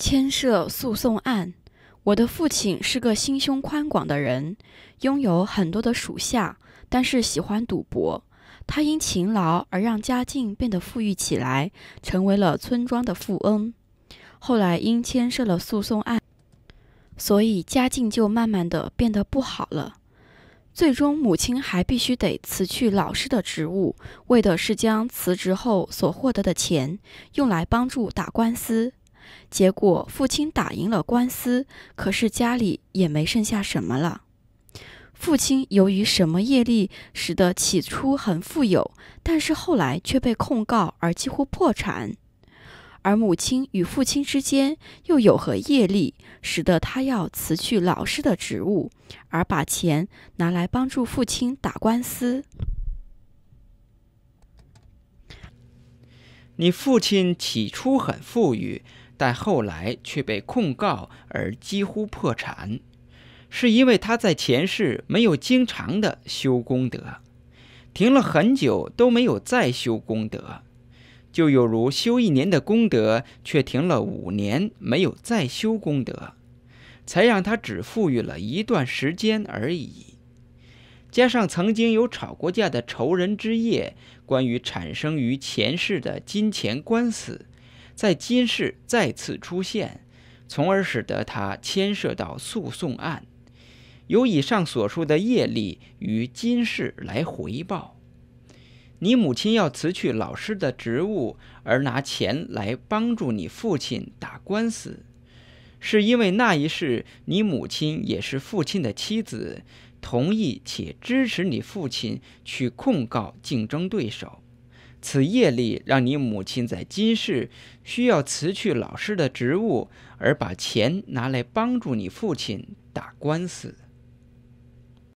牵涉诉讼案。我的父亲是个心胸宽广的人，拥有很多的属下，但是喜欢赌博。他因勤劳而让家境变得富裕起来，成为了村庄的富翁。后来因牵涉了诉讼案，所以家境就慢慢的变得不好了。最终，母亲还必须得辞去老师的职务，为的是将辞职后所获得的钱用来帮助打官司。结果，父亲打赢了官司，可是家里也没剩下什么了。父亲由于什么业力，使得起初很富有，但是后来却被控告而几乎破产。而母亲与父亲之间又有何业力，使得他要辞去老师的职务，而把钱拿来帮助父亲打官司？你父亲起初很富裕，但后来却被控告而几乎破产，是因为他在前世没有经常的修功德，停了很久都没有再修功德。就有如修一年的功德，却停了五年没有再修功德，才让他只富裕了一段时间而已。加上曾经有吵过架的仇人之夜，关于产生于前世的金钱官司，在今世再次出现，从而使得他牵涉到诉讼案，由以上所述的业力于今世来回报。你母亲要辞去老师的职务，而拿钱来帮助你父亲打官司，是因为那一世你母亲也是父亲的妻子，同意且支持你父亲去控告竞争对手。此业力让你母亲在今世需要辞去老师的职务，而把钱拿来帮助你父亲打官司。